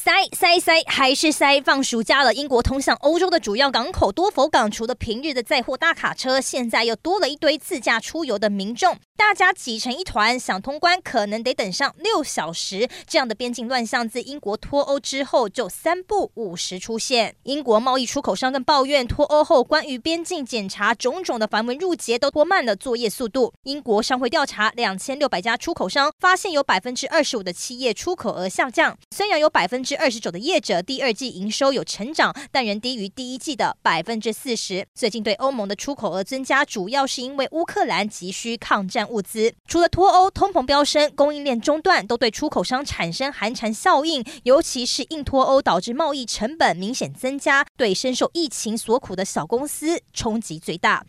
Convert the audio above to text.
塞塞塞，还是塞！放暑假了，英国通向欧洲的主要港口多佛港，除了平日的载货大卡车，现在又多了一堆自驾出游的民众。大家挤成一团，想通关可能得等上六小时。这样的边境乱象，自英国脱欧之后就三不五时出现。英国贸易出口商更抱怨，脱欧后关于边境检查种种的繁文缛节都拖慢了作业速度。英国商会调查两千六百家出口商，发现有百分之二十五的企业出口额下降。虽然有百分之二十九的业者第二季营收有成长，但仍低于第一季的百分之四十。最近对欧盟的出口额增加，主要是因为乌克兰急需抗战。物资除了脱欧、通膨飙升、供应链中断，都对出口商产生寒蝉效应。尤其是硬脱欧导致贸易成本明显增加，对深受疫情所苦的小公司冲击最大。